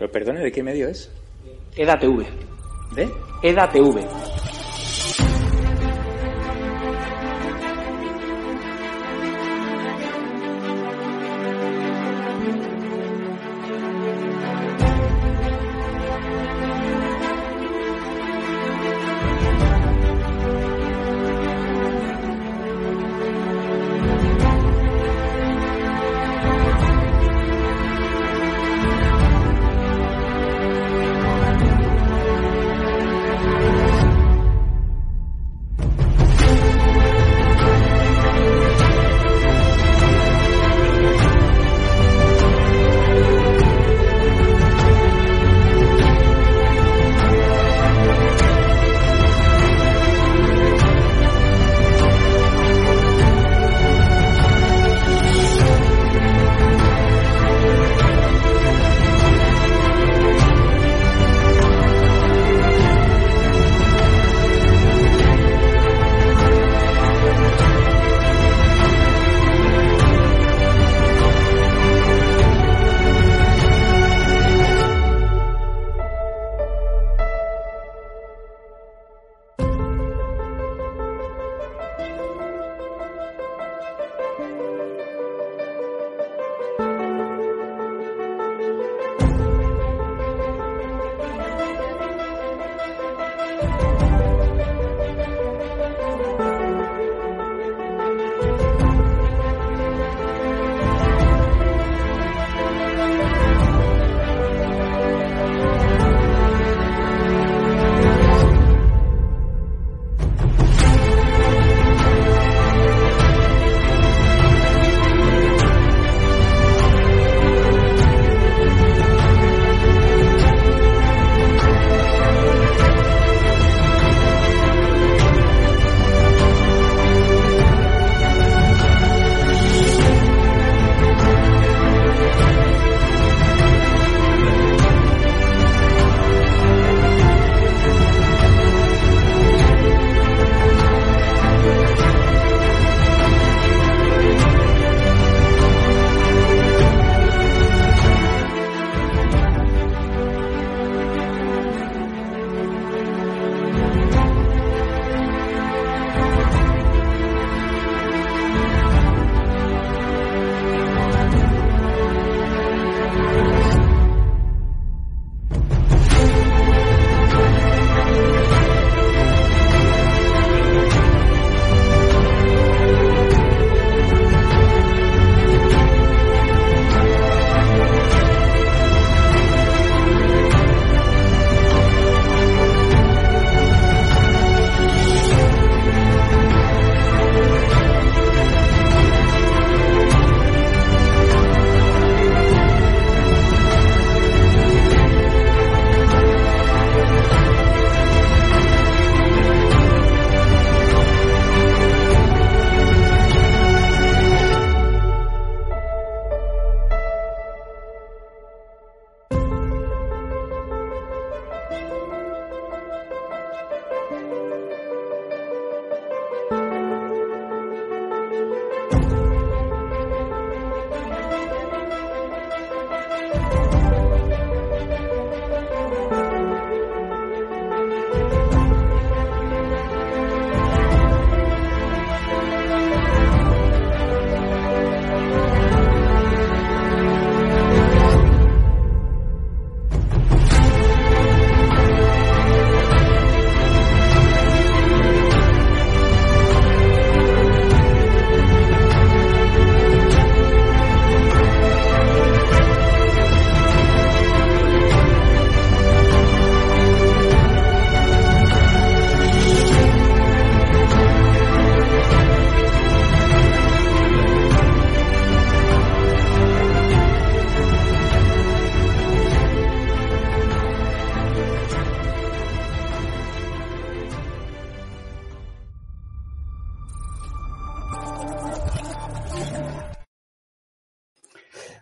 Pero perdone, ¿de qué medio es? EDATV. ¿De? EDATV.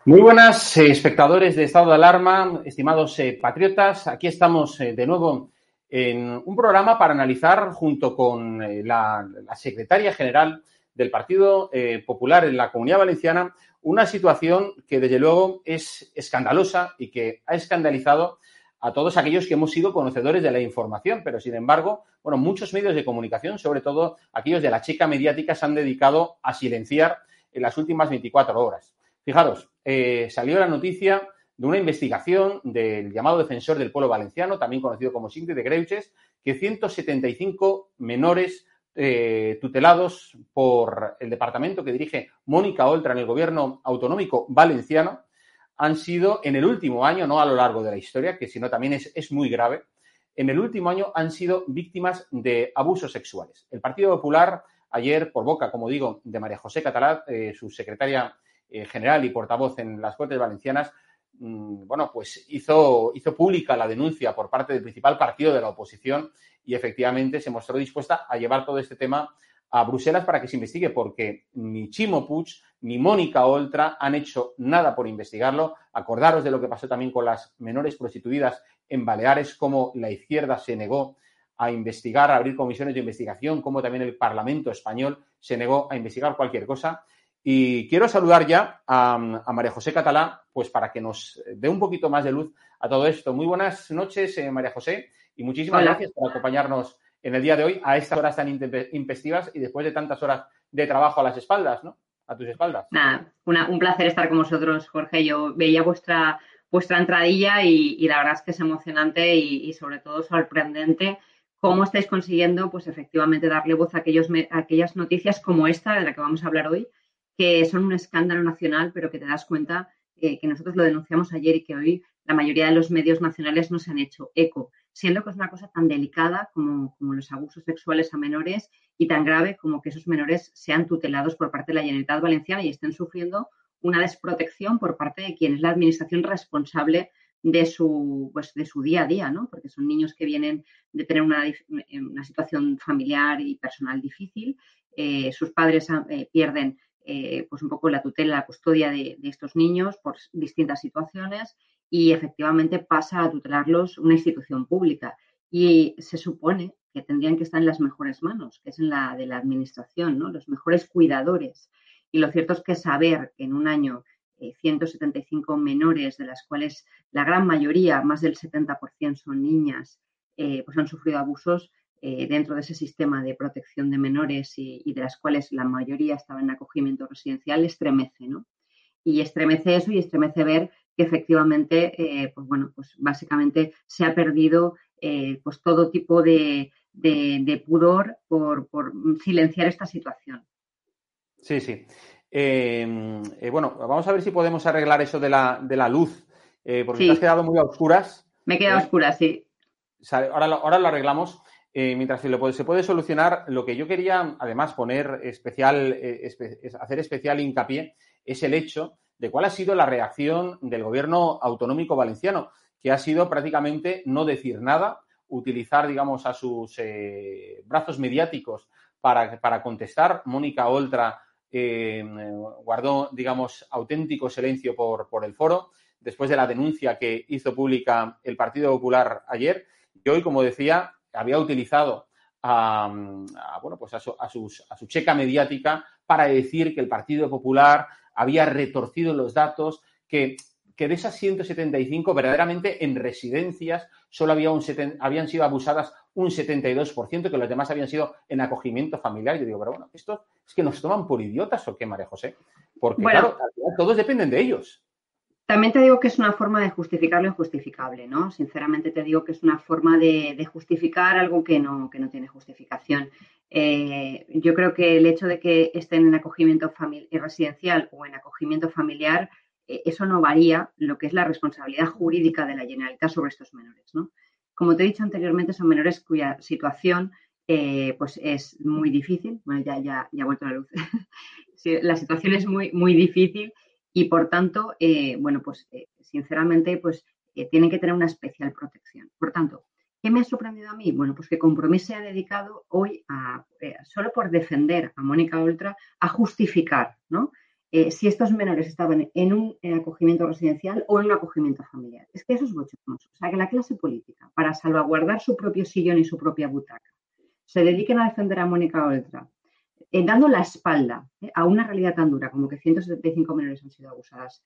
Muy buenas, eh, espectadores de Estado de Alarma, estimados eh, patriotas. Aquí estamos eh, de nuevo en un programa para analizar, junto con la, secretaria general del Partido Popular en la Comunidad Valenciana, una situación que desde luego es escandalosa y que ha escandalizado a todos aquellos que hemos sido conocedores de la información, pero sin embargo, bueno, muchos medios de comunicación, sobre todo aquellos de la chica mediática, se han dedicado a silenciar en las últimas 24 horas. Fijaros, eh, salió la noticia de una investigación del llamado defensor del pueblo valenciano, también conocido como Cinti de Greuches, que 175 menores eh, tutelados por el departamento que dirige Mónica Oltra en el gobierno autonómico valenciano han sido en el último año, no a lo largo de la historia, que si no también es, es muy grave, en el último año han sido víctimas de abusos sexuales. El Partido Popular, ayer, por boca, como digo, de María José Catalá, eh, su secretaria general y portavoz en las Cortes Valencianas, mm, bueno, pues hizo, pública la denuncia por parte del principal partido de la oposición y efectivamente se mostró dispuesta a llevar todo este tema a Bruselas para que se investigue, porque ni Chimo Puig ni Mónica Oltra han hecho nada por investigarlo. Acordaros de lo que pasó también con las menores prostituidas en Baleares, cómo la izquierda se negó a investigar, a abrir comisiones de investigación, cómo también el Parlamento español se negó a investigar cualquier cosa. Y quiero saludar ya a, María José Catalá, pues para que nos dé un poquito más de luz a todo esto. Muy buenas noches, eh, María José, y muchísimas gracias por acompañarnos en el día de hoy a estas horas tan impestivas y después de tantas horas de trabajo a las espaldas, ¿no? A tus espaldas. Nada, un placer estar con vosotros, Jorge. Yo veía vuestra, vuestra entradilla y, la verdad es que es emocionante y, sobre todo sorprendente cómo estáis consiguiendo, pues efectivamente, darle voz a, aquellos, a aquellas noticias como esta de la que vamos a hablar hoy, que son un escándalo nacional, pero que te das cuenta eh, que nosotros lo denunciamos ayer y que hoy la mayoría de los medios nacionales no se han hecho eco siendo que es una cosa tan delicada como, los abusos sexuales a menores y tan grave como que esos menores sean tutelados por parte de la Generalitat Valenciana y estén sufriendo una desprotección por parte de quien es la administración responsable de su, pues, de su día a día, ¿no? Porque son niños que vienen de tener una, una situación familiar y personal difícil, eh, sus padres eh, pierden eh, pues un poco la tutela, la custodia de, estos niños por distintas situaciones y efectivamente pasa a tutelarlos una institución pública. Y se supone que tendrían que estar en las mejores manos, que es en la de la administración, ¿no? los mejores cuidadores. Y lo cierto es que saber que en un año 175 eh, menores, de las cuales la gran mayoría, más del 70% son niñas, eh, pues han sufrido abusos eh, dentro de ese sistema de protección de menores y, y, de las cuales la mayoría estaban en acogimiento residencial, estremece, ¿no? Y estremece eso y estremece ver que efectivamente, eh, pues bueno, pues básicamente se ha perdido eh, pues todo tipo de, pudor por, silenciar esta situación. Sí, sí. Em, bueno, vamos a ver si podemos arreglar eso de la, de la luz, porque te has quedado muy a oscuras. Me he quedado a oscuras, sí. Ahora, ahora lo arreglamos. Mientras se, puede, solucionar, lo que yo quería además poner especial, hacer especial hincapié es el hecho de cuál ha sido la reacción del gobierno autonómico valenciano, que ha sido prácticamente no decir nada, utilizar, digamos, a sus eh, brazos mediáticos para, para, contestar. Mónica Oltra eh, guardó, digamos, auténtico silencio por, por el foro después de la denuncia que hizo pública el Partido Popular ayer. Y hoy, como decía, había utilizado a, bueno, pues a, su, a, sus, a su checa mediática para decir que el Partido Popular había retorcido los datos, que, que de esas 175 verdaderamente en residencias solo había un habían sido abusadas un 72%, que los demás habían sido en acogimiento familiar. Yo digo, pero bueno, ¿esto es que nos toman por idiotas o qué, María José? Porque, claro, todos dependen de ellos. También te digo que es una forma de justificar lo injustificable, ¿no? Sinceramente te digo que es una forma de, justificar algo que no, que no tiene justificación. Eh, yo creo que el hecho de que estén en acogimiento eh, residencial o en acogimiento familiar, eh, eso no varía lo que es la responsabilidad jurídica de la Generalitat sobre estos menores, ¿no? Como te he dicho anteriormente, son menores cuya situación pues es muy difícil. Bueno, ya, ya, ya ha vuelto la luz. la situación es muy, muy difícil y por tanto, eh, bueno, pues eh, sinceramente, pues eh, tienen que tener una especial protección. Por tanto, ¿qué me ha sorprendido a mí? Bueno, pues que Compromís se ha dedicado hoy a, solo por defender a Mónica Oltra, a justificar, ¿no? si estos menores estaban en un acogimiento residencial o en un acogimiento familiar. Es que eso es bochornoso. O sea, que la clase política, para salvaguardar su propio sillón y su propia butaca, se dediquen a defender a Mónica Oltra eh, dando la espalda eh, a una realidad tan dura como que 175 menores han sido abusadas,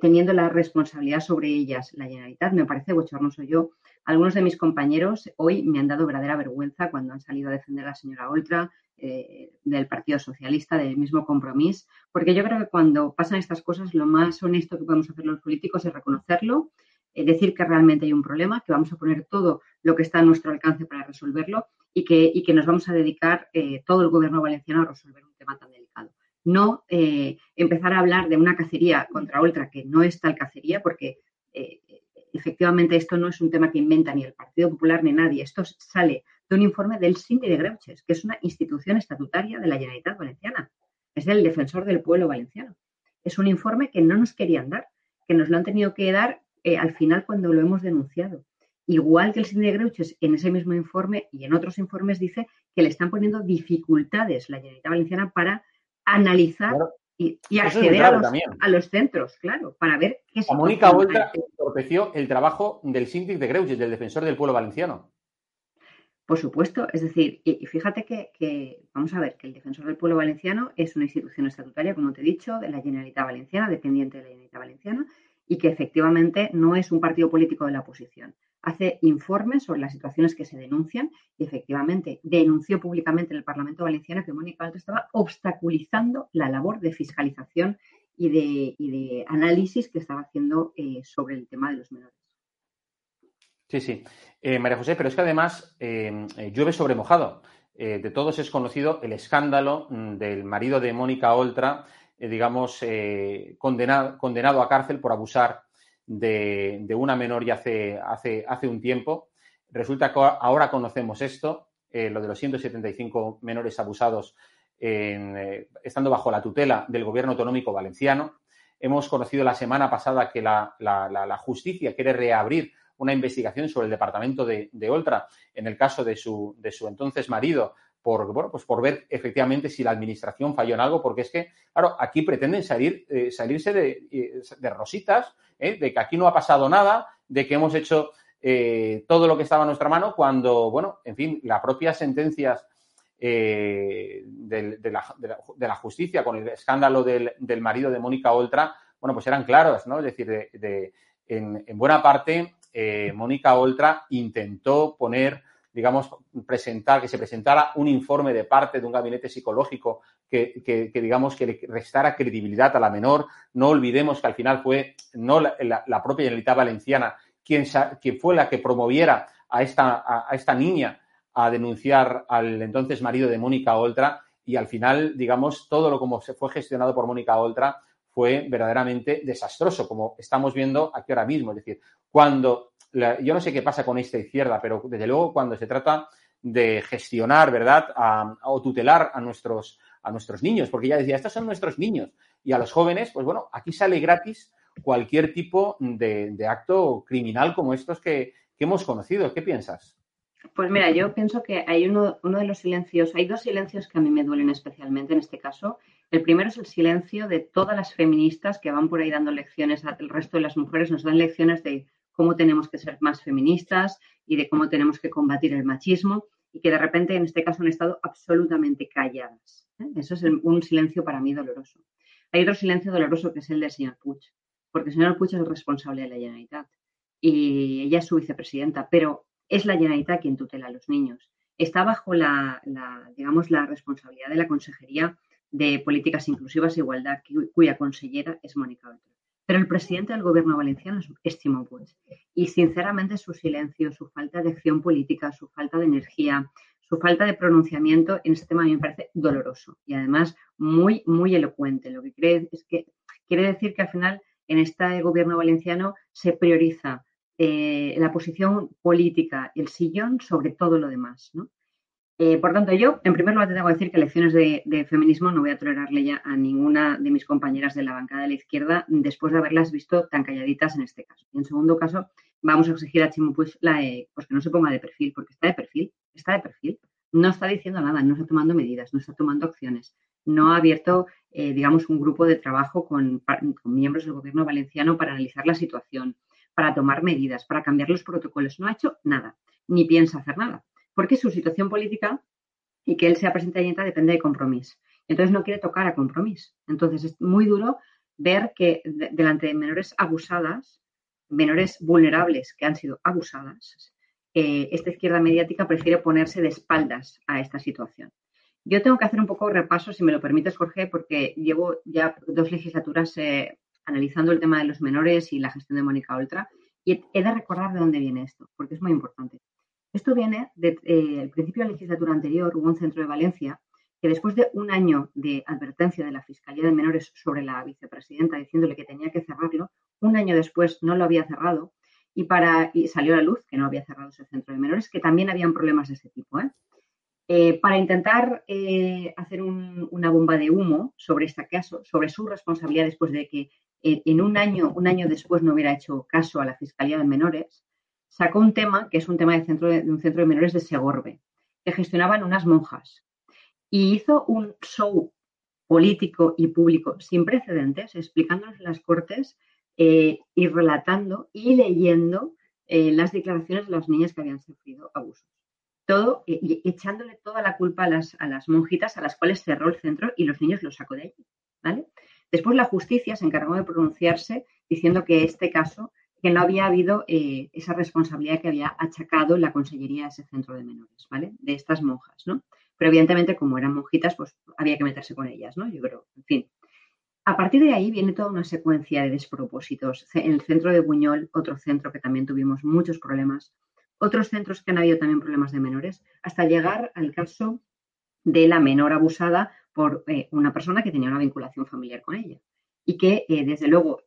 teniendo la responsabilidad sobre ellas la Generalitat, me parece bochornoso. Yo, algunos de mis compañeros hoy me han dado verdadera vergüenza cuando han salido a defender a la señora Oltra, eh, del Partido Socialista, del mismo compromiso, porque yo creo que cuando pasan estas cosas, lo más honesto que podemos hacer los políticos es reconocerlo, decir que realmente hay un problema, que vamos a poner todo lo que está a nuestro alcance para resolverlo y que, y que nos vamos a dedicar eh, todo el gobierno valenciano a resolver un tema tan delicado. No eh, empezar a hablar de una cacería contra otra que no es tal cacería, porque eh, efectivamente esto no es un tema que inventa ni el Partido Popular ni nadie. Esto sale de un informe del Cindy de Greuches, que es una institución estatutaria de la Generalitat Valenciana. Es del defensor del pueblo valenciano. Es un informe que no nos querían dar, que nos lo han tenido que dar al final cuando lo hemos denunciado. Igual que el Cindy de Greuches en ese mismo informe y en otros informes dice que le están poniendo dificultades la Generalitat Valenciana para analizar y, acceder a los, centros, claro, para ver qué se Mónica Oltra entorpeció el trabajo del síndic de Greuches, del defensor del pueblo valenciano. Por supuesto, es decir, y, fíjate que, que, vamos a ver, que el Defensor del Pueblo Valenciano es una institución estatutaria, como te he dicho, de la Generalitat Valenciana, dependiente de la Generalitat Valenciana, y que efectivamente no es un partido político de la oposición hace informes sobre las situaciones que se denuncian y efectivamente denunció públicamente en el Parlamento Valenciano que Mónica Alto estaba obstaculizando la labor de fiscalización y de, análisis que estaba haciendo eh, sobre el tema de los menores. Sí, sí. Eh, María José, pero es que además eh, llueve sobre mojado. de todos es conocido el escándalo mm, del marido de Mónica Oltra, digamos, condenado, condenado a cárcel por abusar de, una menor ya hace, hace, hace un tiempo. Resulta que ahora conocemos esto, eh, lo de los 175 menores abusados eh, estando bajo la tutela del gobierno autonómico valenciano. Hemos conocido la semana pasada que la, justicia quiere reabrir una investigación sobre el departamento de, de Oltra en el caso de su, de su entonces marido por, bueno, pues por ver efectivamente si la administración falló en algo, porque es que, claro, aquí pretenden salir, eh, salirse de, de rositas ¿eh? de que aquí no ha pasado nada, de que hemos hecho eh, todo lo que estaba a nuestra mano, cuando, bueno, en fin, las propias sentencias eh, de, la, justicia con el escándalo del, marido de Mónica Oltra, bueno, pues eran claras, ¿no? Es decir, de, en, en, buena parte, Mónica Oltra intentó poner digamos, presentar, que se presentara un informe de parte de un gabinete psicológico que, digamos, que le restara credibilidad a la menor. No olvidemos que al final fue no la, propia Generalitat Valenciana quien, quien, fue la que promoviera a esta, a, esta niña a denunciar al entonces marido de Mónica Oltra y al final, digamos, todo lo como se fue gestionado por Mónica Oltra fue verdaderamente desastroso, como estamos viendo aquí ahora mismo. Es decir, cuando yo no sé qué pasa con esta izquierda, pero desde luego cuando se trata de gestionar, ¿verdad? o tutelar a nuestros, a nuestros niños, porque ya decía, estos son nuestros niños. Y a los jóvenes, pues bueno, aquí sale gratis cualquier tipo de, acto criminal como estos que, hemos conocido. ¿Qué piensas? Pues mira, yo pienso que hay uno, uno, de los silencios, hay dos silencios que a mí me duelen especialmente en este caso. El primero es el silencio de todas las feministas que van por ahí dando lecciones al resto de las mujeres, nos dan lecciones de cómo tenemos que ser más feministas y de cómo tenemos que combatir el machismo y que de repente en este caso han estado absolutamente calladas. ¿eh? Eso es un silencio para mí doloroso. Hay otro silencio doloroso que es el del señor Puig, porque el señor Puig es el responsable de la Generalitat y ella es su vicepresidenta, pero es la Generalitat quien tutela a los niños. Está bajo la, digamos, la responsabilidad de la Consejería de Políticas Inclusivas e Igualdad, cuya consellera es Mónica Oltra. Pero el presidente del gobierno valenciano es Chimo pues. Y sinceramente su silencio, su falta de acción política, su falta de energía, su falta de pronunciamiento en este tema a mí me parece doloroso y además muy, muy elocuente. Lo que cree es que quiere decir que al final en este gobierno valenciano se prioriza eh, la posición política, el sillón sobre todo lo demás. ¿no? Eh, por tanto, yo, en primer lugar, te tengo que decir que lecciones de, feminismo no voy a tolerarle ya a ninguna de mis compañeras de la bancada de la izquierda después de haberlas visto tan calladitas en este caso. Y en segundo caso, vamos a exigir a Chimo pues, la, pues que no se ponga de perfil, porque está de perfil, está de perfil. No está diciendo nada, no está tomando medidas, no está tomando acciones. No ha abierto, eh, digamos, un grupo de trabajo con, con miembros del gobierno valenciano para analizar la situación, para tomar medidas, para cambiar los protocolos. No ha hecho nada, ni piensa hacer nada porque su situación política y que él sea presidente de depende de compromiso. Entonces no quiere tocar a compromiso. Entonces es muy duro ver que delante de menores abusadas, menores vulnerables que han sido abusadas, eh, esta izquierda mediática prefiere ponerse de espaldas a esta situación. Yo tengo que hacer un poco de repaso, si me lo permites, Jorge, porque llevo ya dos legislaturas eh, analizando el tema de los menores y la gestión de Mónica Oltra y he de recordar de dónde viene esto, porque es muy importante. Esto viene del eh, principio de la legislatura anterior, hubo un centro de Valencia que después de un año de advertencia de la Fiscalía de Menores sobre la vicepresidenta diciéndole que tenía que cerrarlo, un año después no lo había cerrado y, para, y salió a la luz que no había cerrado ese centro de menores, que también habían problemas de ese tipo. ¿eh? Eh, para intentar hacer una bomba de humo sobre este caso, sobre su responsabilidad después de que en un año, un año después no hubiera hecho caso a la Fiscalía de Menores, sacó un tema que es un tema de, un centro de menores de Segorbe, que gestionaban unas monjas y hizo un show político y público sin precedentes, explicándonos las Cortes eh, y relatando y leyendo eh, las declaraciones de las niñas que habían sufrido abusos. Todo, echándole toda la culpa a las, a las monjitas a las cuales cerró el centro y los niños los sacó de allí. ¿vale? Después la justicia se encargó de pronunciarse diciendo que este caso, que no había habido eh, esa responsabilidad que había achacado la consellería a ese centro de menores, ¿vale? De estas monjas, ¿no? Pero evidentemente, como eran monjitas, pues había que meterse con ellas, ¿no? Yo creo, en fin. A partir de ahí viene toda una secuencia de despropósitos. En el centro de Buñol, otro centro que también tuvimos muchos problemas, otros centros que han habido también problemas de menores, hasta llegar al caso de la menor abusada por eh, una persona que tenía una vinculación familiar con ella. Y que, eh, desde luego,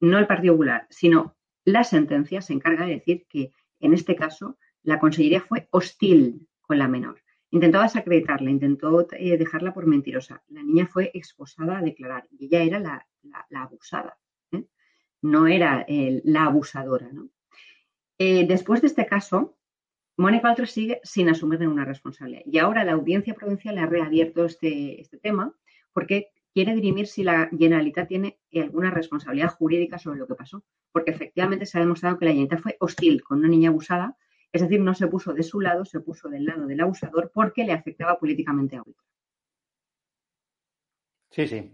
no el Partido Popular, sino la sentencia se encarga de decir que, en este caso, la Consellería fue hostil con la menor. Intentó desacreditarla, intentó eh, dejarla por mentirosa. La niña fue exposada a declarar y ella era la, abusada, ¿eh? no era la abusadora. Eh, después de este caso, Mónica Oltra sigue sin asumir ninguna responsabilidad. Y ahora la audiencia provincial ha reabierto este, este tema porque quiere dirimir si la Generalitat tiene alguna responsabilidad jurídica sobre lo que pasó. Porque efectivamente se ha demostrado que la Generalitat fue hostil con una niña abusada es decir, no se puso de su lado, se puso del lado del abusador porque le afectaba políticamente a otro. Sí, sí.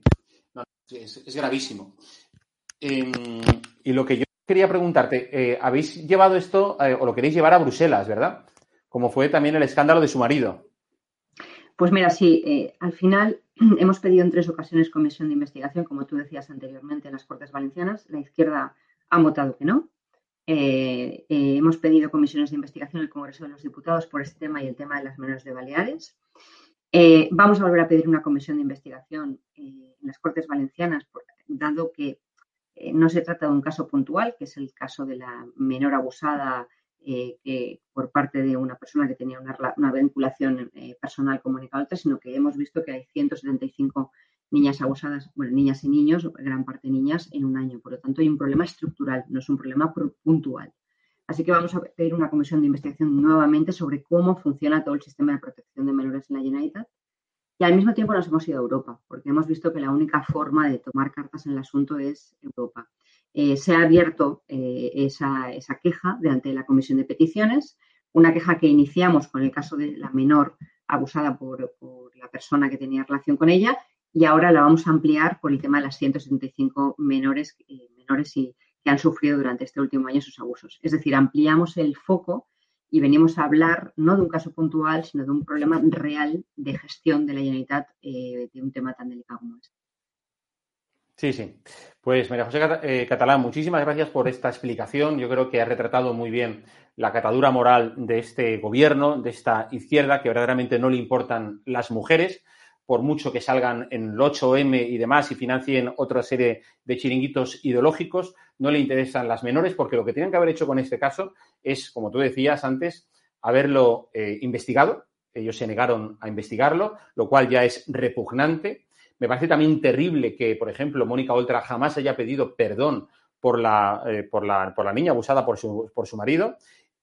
es, gravísimo. Em, y lo que yo quería preguntarte, eh, ¿habéis llevado esto eh, o lo queréis llevar a Bruselas, verdad? Como fue también el escándalo de su marido. Pues mira, sí, eh, al final hemos pedido en tres ocasiones comisión de investigación, como tú decías anteriormente en las Cortes Valencianas. La izquierda ha votado que no. Eh, eh, hemos pedido comisiones de investigación en el Congreso de los Diputados por este tema y el tema de las menores de Baleares. Eh, vamos a volver a pedir una comisión de investigación en las Cortes Valencianas, dado que no se trata de un caso puntual, que es el caso de la menor abusada por parte de una persona que tenía una, vinculación personal con Mónica sino que hemos visto que hay 175 niñas abusadas, bueno, niñas y niños, gran parte niñas, en un año. Por lo tanto, hay un problema estructural, no es un problema puntual. Así que vamos a pedir una comisión de investigación nuevamente sobre cómo funciona todo el sistema de protección de menores en la Generalitat. Y al mismo tiempo nos hemos ido a Europa, porque hemos visto que la única forma de tomar cartas en el asunto es Europa. Eh, se ha abierto eh, esa, queja delante de la Comisión de Peticiones, una queja que iniciamos con el caso de la menor abusada por, la persona que tenía relación con ella y ahora la vamos a ampliar por el tema de las 175 menores, eh, menores y, que han sufrido durante este último año sus abusos. Es decir, ampliamos el foco y venimos a hablar no de un caso puntual, sino de un problema real de gestión de la Generalitat eh, de un tema tan delicado como este. Sí, sí. Pues María José eh, Catalán, muchísimas gracias por esta explicación. Yo creo que ha retratado muy bien la catadura moral de este gobierno, de esta izquierda, que verdaderamente no le importan las mujeres, por mucho que salgan en el 8M y demás y financien otra serie de chiringuitos ideológicos, no le interesan las menores porque lo que tienen que haber hecho con este caso es, como tú decías antes, haberlo eh, investigado. Ellos se negaron a investigarlo, lo cual ya es repugnante. Me parece también terrible que, por ejemplo, Mónica Oltra jamás haya pedido perdón por la, eh, por la, por la niña abusada por su, por su marido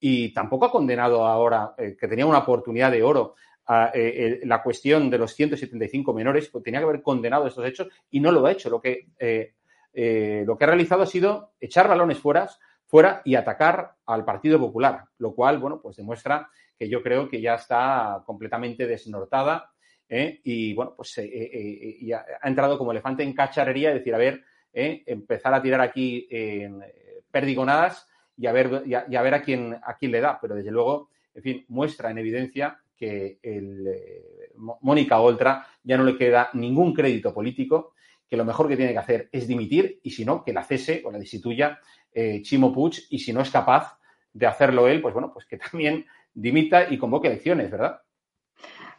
y tampoco ha condenado ahora, eh, que tenía una oportunidad de oro, eh, la cuestión de los 175 menores, pues tenía que haber condenado estos hechos y no lo ha hecho. Lo que, eh, eh, lo que ha realizado ha sido echar balones fuera, fuera y atacar al Partido Popular, lo cual, bueno, pues demuestra que yo creo que ya está completamente desnortada y, bueno, pues y ha, entrado como elefante en cacharrería, es decir, a ver, empezar a tirar aquí perdigonadas y a ver, y a, ver a, quién, a quién le da, pero desde luego, en fin, muestra en evidencia que el, Mónica Oltra ya no le queda ningún crédito político, que lo mejor que tiene que hacer es dimitir y si no, que la cese o la destituya eh, Chimo Puig y si no es capaz de hacerlo él, pues bueno, pues que también dimita y convoque elecciones, ¿verdad?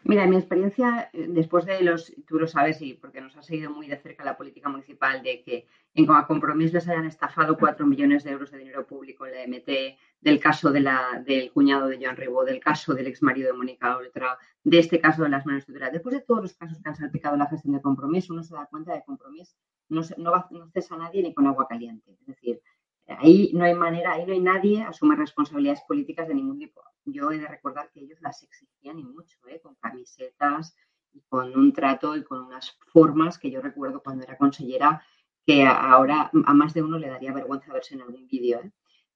Mira, mi experiencia eh, después de los, tú lo sabes y porque nos ha seguido muy de cerca la política municipal, de que en compromiso les hayan estafado cuatro millones de euros de dinero público en la MT, del caso de la, del cuñado de Joan Ribó, del caso del ex marido de Mónica Oltra, de este caso de las manos tuteladas. Después de todos los casos que han salpicado la gestión de compromiso, uno se da cuenta de compromiso no, no, va, no cesa a nadie ni con agua caliente. Es decir, ahí no hay manera, ahí no hay nadie asume responsabilidades políticas de ningún tipo yo he de recordar que ellos las exigían y mucho, ¿eh? con camisetas y con un trato y con unas formas que yo recuerdo cuando era consellera que ahora a más de uno le daría vergüenza verse en algún vídeo. ¿eh?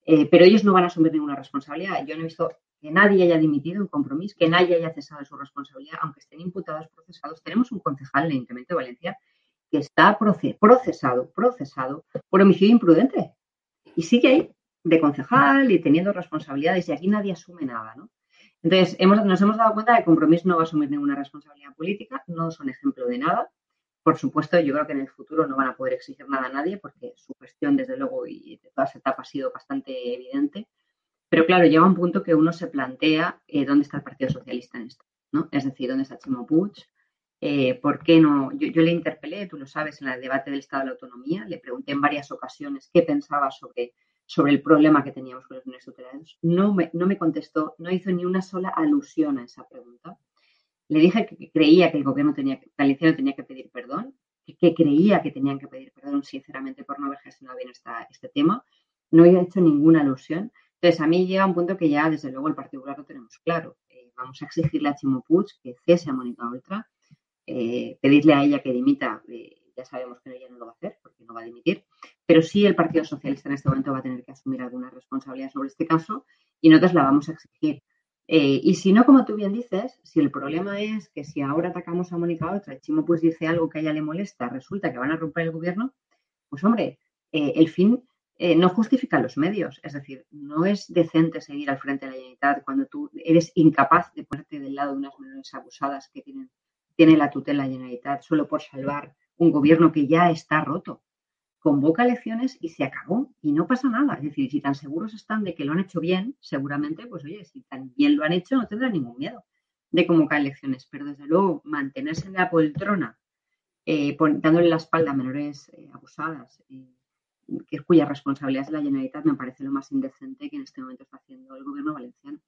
Eh, pero ellos no van a asumir ninguna responsabilidad. Yo no he visto que nadie haya dimitido un compromiso, que nadie haya cesado su responsabilidad, aunque estén imputados, procesados. Tenemos un concejal en el de Valencia que está procesado, procesado por homicidio imprudente. Y sigue ahí de concejal y teniendo responsabilidades y aquí nadie asume nada, ¿no? Entonces, hemos, nos hemos dado cuenta de que Compromís no va a asumir ninguna responsabilidad política, no son ejemplo de nada. Por supuesto, yo creo que en el futuro no van a poder exigir nada a nadie porque su gestión, desde luego, y de todas etapas ha sido bastante evidente. Pero claro, llega un punto que uno se plantea eh, dónde está el Partido Socialista en esto, ¿no? Es decir, dónde está Chimo Puig, eh, ¿por qué no? Yo, yo, le interpelé, tú lo sabes, en el debate del Estado de la Autonomía, le pregunté en varias ocasiones qué pensaba sobre sobre el problema que teníamos con los tutelados. No me, no me contestó, no hizo ni una sola alusión a esa pregunta. Le dije que creía que el gobierno tenía, tenía que pedir perdón, que, creía que tenían que pedir perdón sinceramente por no haber gestionado bien este tema. No había hecho ninguna alusión. Entonces, a mí llega un punto que ya, desde luego, el particular lo tenemos claro. Eh, vamos a exigirle a Chimo Puig que cese a Mónica Ultra, eh, pedirle a ella que dimita eh, ya sabemos que ella no lo va a hacer porque no va a dimitir, pero sí el Partido Socialista en este momento va a tener que asumir alguna responsabilidad sobre este caso y nosotros la vamos a exigir. Eh, y si no, como tú bien dices, si el problema es que si ahora atacamos a Mónica Otra, Chimo pues dice algo que a ella le molesta, resulta que van a romper el gobierno, pues hombre, eh, el fin eh, no justifica los medios. Es decir, no es decente seguir al frente de la Generalitat cuando tú eres incapaz de ponerte del lado de unas menores abusadas que tienen tiene la tutela Generalitat solo por salvar un gobierno que ya está roto. Convoca elecciones y se acabó y no pasa nada. Es decir, si tan seguros están de que lo han hecho bien, seguramente, pues oye, si tan bien lo han hecho, no tendrán ningún miedo de convocar elecciones. Pero desde luego, mantenerse en la poltrona, eh, dándole la espalda a menores eh, abusadas, eh, cuya responsabilidad es la Generalitat, me parece lo más indecente que en este momento está haciendo el gobierno valenciano.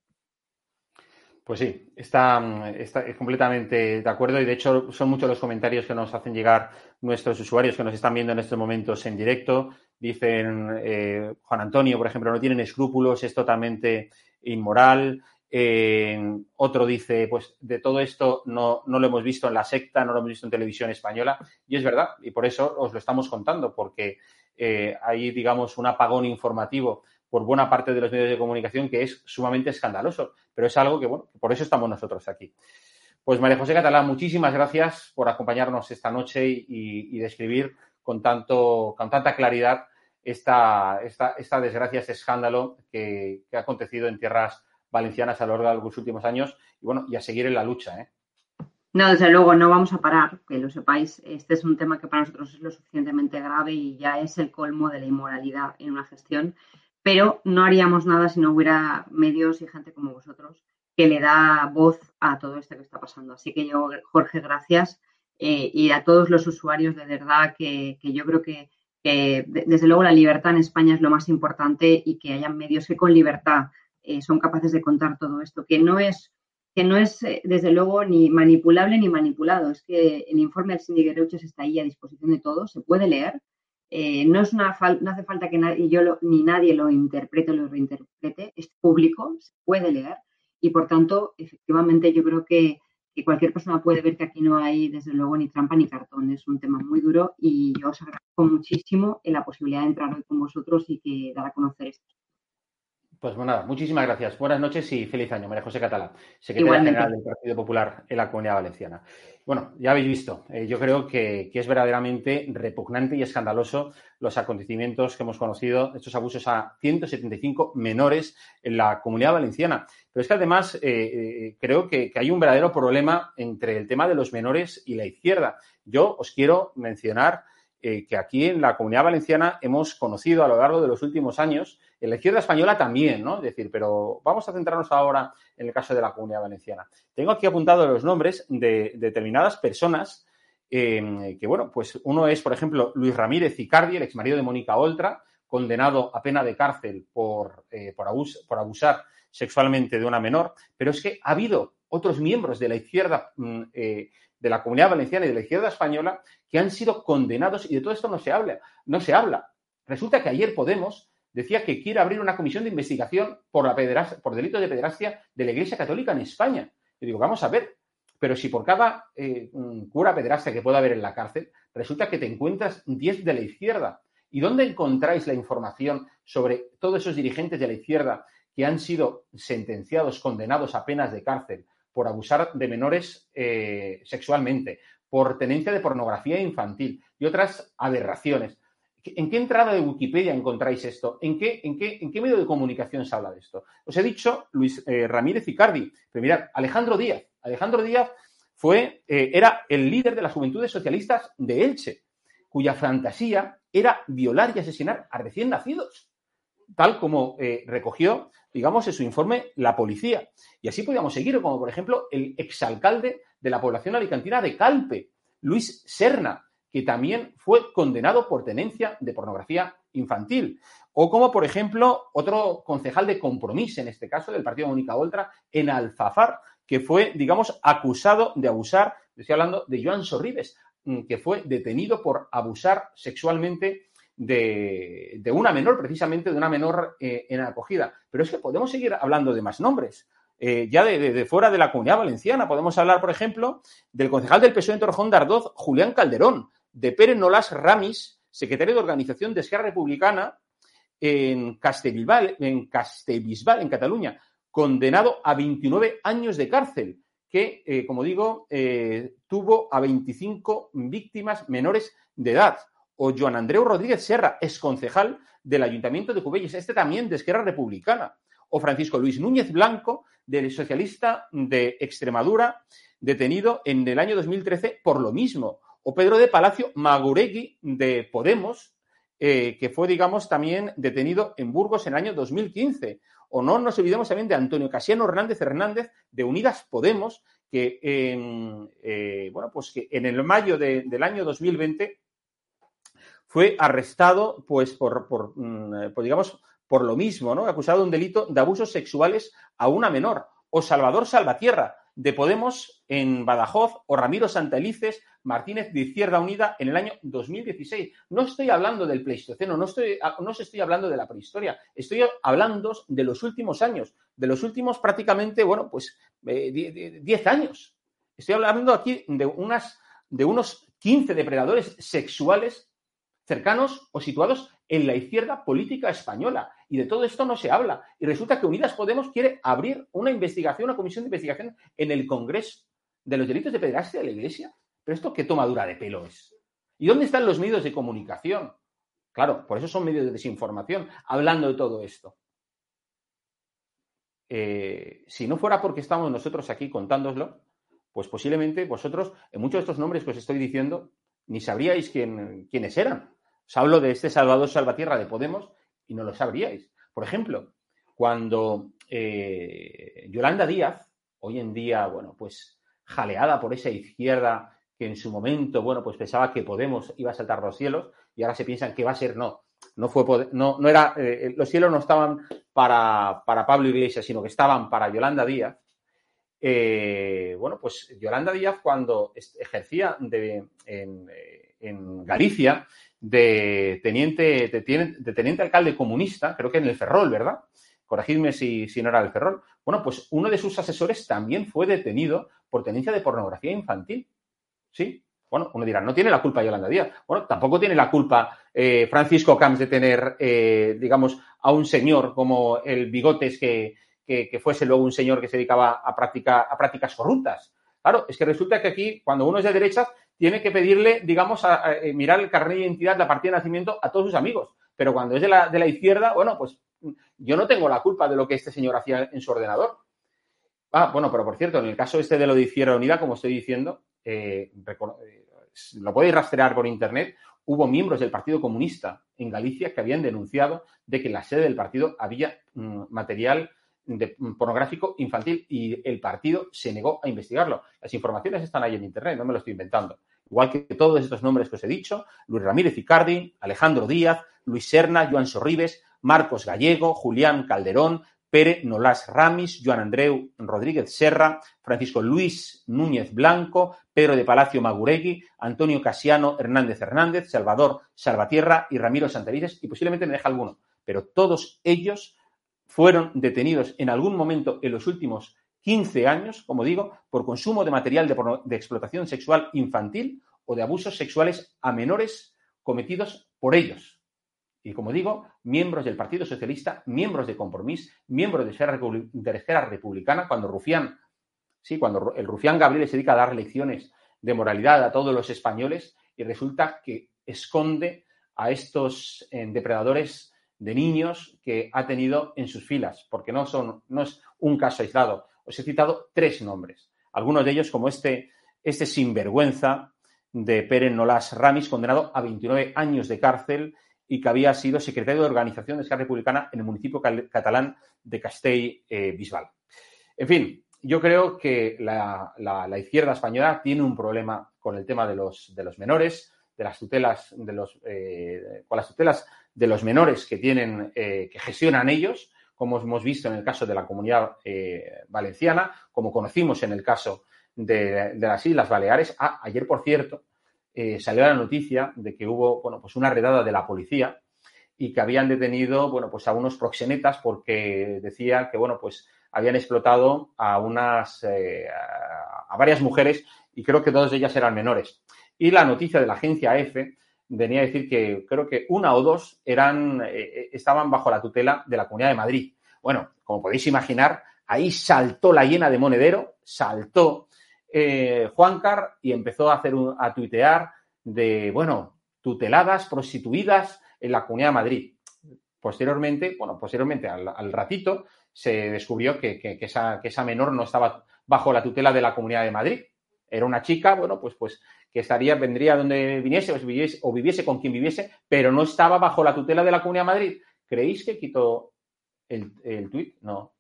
Pues sí, está, está, completamente de acuerdo y de hecho son muchos los comentarios que nos hacen llegar nuestros usuarios que nos están viendo en estos momentos en directo. Dicen, eh, Juan Antonio, por ejemplo, no tienen escrúpulos, es totalmente inmoral. Eh, otro dice, pues de todo esto no, no, lo hemos visto en la secta, no lo hemos visto en televisión española. Y es verdad, y por eso os lo estamos contando, porque eh, hay, digamos, un apagón informativo por buena parte de los medios de comunicación que es sumamente escandaloso. Pero es algo que, bueno, por eso estamos nosotros aquí. Pues María José Catalán, muchísimas gracias por acompañarnos esta noche y, describir con, tanto, con tanta claridad esta, esta, esta desgracia, este escándalo que, ha acontecido en tierras valencianas a lo largo de los últimos años y bueno, y a seguir en la lucha. ¿eh? No, desde luego no vamos a parar, que lo sepáis. Este es un tema que para nosotros es lo suficientemente grave y ya es el colmo de la inmoralidad en una gestión pero no haríamos nada si no hubiera medios y gente como vosotros que le da voz a todo esto que está pasando. Así que yo, Jorge, gracias. Eh, y a todos los usuarios, de verdad, que, yo creo que, desde luego la libertad en España es lo más importante y que haya medios que con libertad eh, son capaces de contar todo esto, que no es que no es, eh, desde luego, ni manipulable ni manipulado. Es que el informe del síndico de está ahí a disposición de todos, se puede leer eh, no, es una no hace falta que nadie, yo ni nadie lo interprete o lo reinterprete, es público, se puede leer y por tanto, efectivamente, yo creo que, cualquier persona puede ver que aquí no hay, desde luego, ni trampa ni cartón. Es un tema muy duro y yo os agradezco muchísimo la posibilidad de entrar hoy con vosotros y que dar a conocer esto. Pues bueno, nada, muchísimas gracias. Buenas noches y feliz año, María José Catalá, secretaria general del Partido Popular en la Comunidad Valenciana. Bueno, ya habéis visto, eh, yo creo que, es verdaderamente repugnante y escandaloso los acontecimientos que hemos conocido, estos abusos a 175 menores en la Comunidad Valenciana. Pero es que además eh, eh, creo que, que hay un verdadero problema entre el tema de los menores y la izquierda. Yo os quiero mencionar eh, que aquí en la comunidad valenciana hemos conocido a lo largo de los últimos años, en la izquierda española también, ¿no? Es decir, pero vamos a centrarnos ahora en el caso de la comunidad valenciana. Tengo aquí apuntados los nombres de, determinadas personas em, que, bueno, pues uno es, por ejemplo, Luis Ramírez Icardi, el exmarido de Mónica Oltra, condenado a pena de cárcel por, eh, por, abusar sexualmente de una menor, pero es que ha habido otros miembros de la izquierda mm, eh, de la comunidad valenciana y de la izquierda española que han sido condenados y de todo esto no se habla. No se habla. Resulta que ayer Podemos decía que quiere abrir una comisión de investigación por, la por delitos de pederastia de la Iglesia Católica en España. Y digo, vamos a ver, pero si por cada eh, cura pederastia que pueda haber en la cárcel, resulta que te encuentras 10 de la izquierda. ¿Y dónde encontráis la información sobre todos esos dirigentes de la izquierda que han sido sentenciados, condenados a penas de cárcel por abusar de menores eh, sexualmente, por tenencia de pornografía infantil y otras aberraciones. ¿En qué entrada de Wikipedia encontráis esto? ¿En qué, en qué, en qué medio de comunicación se habla de esto? Os he dicho Luis eh, Ramírez Icardi, pero mirad, Alejandro Díaz. Alejandro Díaz fue, eh, era el líder de las juventudes socialistas de Elche, cuya fantasía era violar y asesinar a recién nacidos, tal como recogió digamos, en su informe la policía. Y así podríamos seguir, como por ejemplo el exalcalde de la población alicantina de Calpe, Luis Serna, que también fue condenado por tenencia de pornografía infantil. O como, por ejemplo, otro concejal de compromiso, en este caso, del Partido Mónica Oltra, en Alfafar, que fue, digamos, acusado de abusar, estoy hablando de Joan Sorribes, mm, que fue detenido por abusar sexualmente de, una menor, precisamente de una menor eh, en acogida. Pero es que podemos seguir hablando de más nombres. Eh, ya de, fuera de la comunidad valenciana, podemos hablar, por ejemplo, del concejal del PSOE en Torrejón de Julián Calderón, de Pérez Nolas Ramis, secretario de Organización de Esquerra Republicana en Castellbisbal, en en Cataluña, condenado a 29 años de cárcel, que, eh, como digo, tuvo a 25 víctimas menores de edad o Joan Andreu Rodríguez Serra, exconcejal del Ayuntamiento de Cubelles, este también de Esquerra Republicana, o Francisco Luis Núñez Blanco, del socialista de Extremadura, detenido en el año 2013 por lo mismo, o Pedro de Palacio Maguregui, de Podemos, eh, que fue, digamos, también detenido en Burgos en el año 2015. O no nos olvidemos también de Antonio Casiano Hernández Hernández, de Unidas Podemos, que, eh, bueno, pues que en el mayo del año 2020 fue arrestado, pues, por, mm, eh, por, digamos, por lo mismo, ¿no? Acusado de un delito de abusos sexuales a una menor. O Salvador Salvatierra, de Podemos en Badajoz, o Ramiro Santelices Martínez de Izquierda Unida en el año 2016. No estoy hablando del Pleistoceno, no, estoy, ah, no estoy hablando de la prehistoria, estoy hablando de los últimos años, de los últimos prácticamente, bueno, pues 10 eh, años. Estoy hablando aquí de, unas, de unos 15 depredadores sexuales cercanos o situados en la izquierda política española. Y de todo esto no se habla. Y resulta que Unidas Podemos quiere abrir una investigación, una comisión de investigación en el Congreso de los delitos de pederastia de la Iglesia. Pero esto qué tomadura de pelo es. ¿Y dónde están los medios de comunicación? Claro, por eso son medios de desinformación, hablando de todo esto. Eh, si no fuera porque estamos nosotros aquí contándoslo, pues posiblemente vosotros, en muchos de estos nombres que os estoy diciendo, ni sabríais quién, quiénes eran. Os hablo de este Salvador Salvatierra de Podemos y no lo sabríais. Por ejemplo, cuando eh, Yolanda Díaz, hoy en día, bueno, pues jaleada por esa izquierda que en su momento, bueno, pues pensaba que Podemos iba a saltar los cielos y ahora se piensan que va a ser no. No fue no, no era, eh, los cielos no estaban para, para, Pablo Iglesias, sino que estaban para Yolanda Díaz. Eh, bueno, pues Yolanda Díaz cuando ejercía de, en Galicia, de teniente, de, teniente alcalde comunista, creo que en el Ferrol, ¿verdad? Corregidme si, no era el Ferrol. Bueno, pues uno de sus asesores también fue detenido por tenencia de pornografía infantil. ¿Sí? Bueno, uno dirá, no tiene la culpa Yolanda Díaz. Bueno, tampoco tiene la culpa eh, Francisco Camps de tener, eh, digamos, a un señor como el Bigotes que, que, fuese luego un señor que se dedicaba a, práctica, a prácticas corruptas. Claro, es que resulta que aquí, cuando uno es de derechas, tiene que pedirle, digamos, a, eh, mirar el carnet de identidad, la partida de nacimiento a todos sus amigos. Pero cuando es de la, de la izquierda, bueno, pues yo no tengo la culpa de lo que este señor hacía en su ordenador. Ah, bueno, pero por cierto, en el caso este de lo de Izquierda Unida, como estoy diciendo, eh, eh, lo podéis rastrear por internet, hubo miembros del Partido Comunista en Galicia que habían denunciado de que en la sede del partido había mm, material pornográfico infantil y el partido se negó a investigarlo. Las informaciones están ahí en internet, no me lo estoy inventando. Igual que todos estos nombres que os he dicho, Luis Ramírez Icardi, Alejandro Díaz, Luis Serna, Joan Sorribes, Marcos Gallego, Julián Calderón, Pere Nolás Ramis, Joan Andreu Rodríguez Serra, Francisco Luis Núñez Blanco, Pedro de Palacio Maguregui, Antonio Casiano Hernández Hernández, Salvador Salvatierra y Ramiro Santavides, y posiblemente me deja alguno, pero todos ellos fueron detenidos en algún momento en los últimos 15 años, como digo, por consumo de material de, explotación sexual infantil o de abusos sexuales a menores cometidos por ellos. Y como digo, miembros del Partido Socialista, miembros de Compromís, miembros de Esfera, de Republicana, cuando Rufián, sí, cuando el Rufián Gabriel se dedica a dar lecciones de moralidad a todos los españoles y resulta que esconde a estos eh, depredadores de niños que ha tenido en sus filas, porque no, son, no es un caso aislado. Os he citado tres nombres, algunos de ellos como este, este sinvergüenza de Pérez Nolas Ramis, condenado a 29 años de cárcel y que había sido secretario de organización de Esquerra Republicana en el municipio catalán de Castell-Bisbal. en fin, yo creo que la, izquierda española tiene un problema con el tema de los, de los menores, de las tutelas, de los, eh, con las tutelas de los menores que tienen, eh, que gestionan ellos, como hemos visto en el caso de la comunidad eh, valenciana, como conocimos en el caso de, las Islas Baleares. Ah, ayer, por cierto, salió la noticia de que hubo, bueno, pues una redada de la policía y que habían detenido, bueno, pues a unos proxenetas porque decía que, bueno, pues habían explotado a unas, a varias mujeres y creo que todas ellas eran menores. Y la noticia de la agencia EFE venía a decir que creo que una o dos eran, eh, estaban bajo la tutela de la Comunidad de Madrid. Bueno, como podéis imaginar, ahí saltó la llena de monedero, saltó eh, Juancar y empezó a hacer a tuitear de, bueno, tuteladas, prostituidas en la Comunidad de Madrid. Posteriormente, bueno, posteriormente al, ratito se descubrió que, que, esa, menor no estaba bajo la tutela de la Comunidad de Madrid. Era una chica, bueno, pues, pues que estaría, vendría donde viniese o, viviese o viviese con quien viviese, pero no estaba bajo la tutela de la Comunidad de Madrid. ¿Creéis que quitó el, el tuit? No.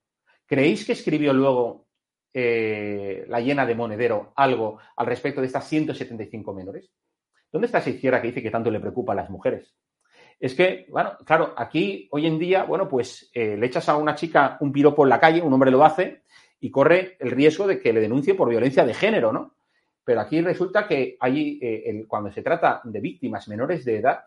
¿Creéis que escribió luego eh, la llena de monedero algo al respecto de estas 175 menores? ¿Dónde está esa izquierda que dice que tanto le preocupa a las mujeres? Es que, bueno, claro, aquí hoy en día, bueno, pues eh, le echas a una chica un piropo en la calle, un hombre lo hace y corre el riesgo de que le denuncie por violencia de género, ¿no? Pero aquí resulta que hay, eh, cuando se trata de víctimas menores de edad,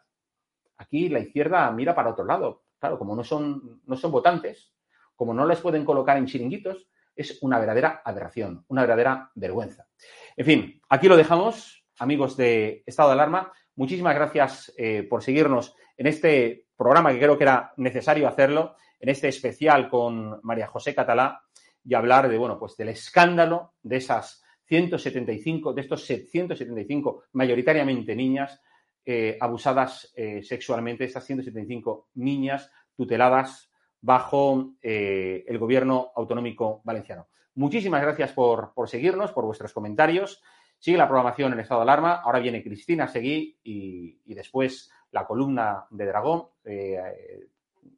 aquí la izquierda mira para otro lado. Claro, como no son, no son votantes, como no les pueden colocar en chiringuitos, es una verdadera aberración, una verdadera vergüenza. En fin, aquí lo dejamos, amigos de Estado de Alarma. Muchísimas gracias eh, por seguirnos en este programa que creo que era necesario hacerlo, en este especial con María José Catalá y hablar de, bueno, pues del escándalo de esas 175, de estos 175 mayoritariamente niñas eh, abusadas eh, sexualmente, estas 175 niñas tuteladas bajo eh, el gobierno autonómico valenciano. Muchísimas gracias por, seguirnos, por vuestros comentarios. Sigue la programación en estado de alarma. Ahora viene Cristina Seguí y, después la columna de Dragón.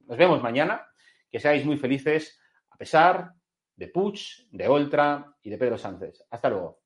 Nos vemos mañana. Que seáis muy felices a pesar de Puig, de Oltra y de Pedro Sánchez. Hasta luego.